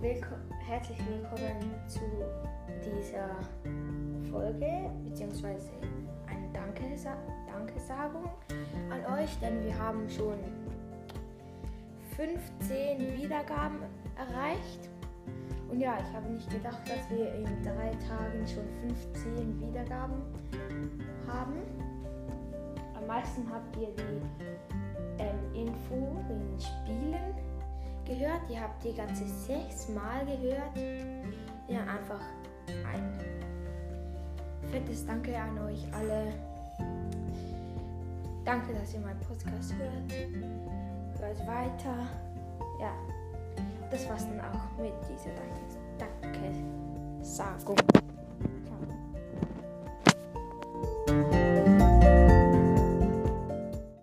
Willko herzlich willkommen zu dieser Folge, beziehungsweise eine Dankesa Dankesagung an euch, denn wir haben schon 15 Wiedergaben erreicht. Und ja, ich habe nicht gedacht, dass wir in drei Tagen schon 15 Wiedergaben haben. Am meisten habt ihr die ähm, Info, den Spiel gehört. Die habt ihr ganze sechs Mal gehört. Ja, einfach ein fettes Danke an euch alle. Danke, dass ihr meinen Podcast hört. Hört weiter. Ja, das war's dann auch mit dieser Danke-Sagung.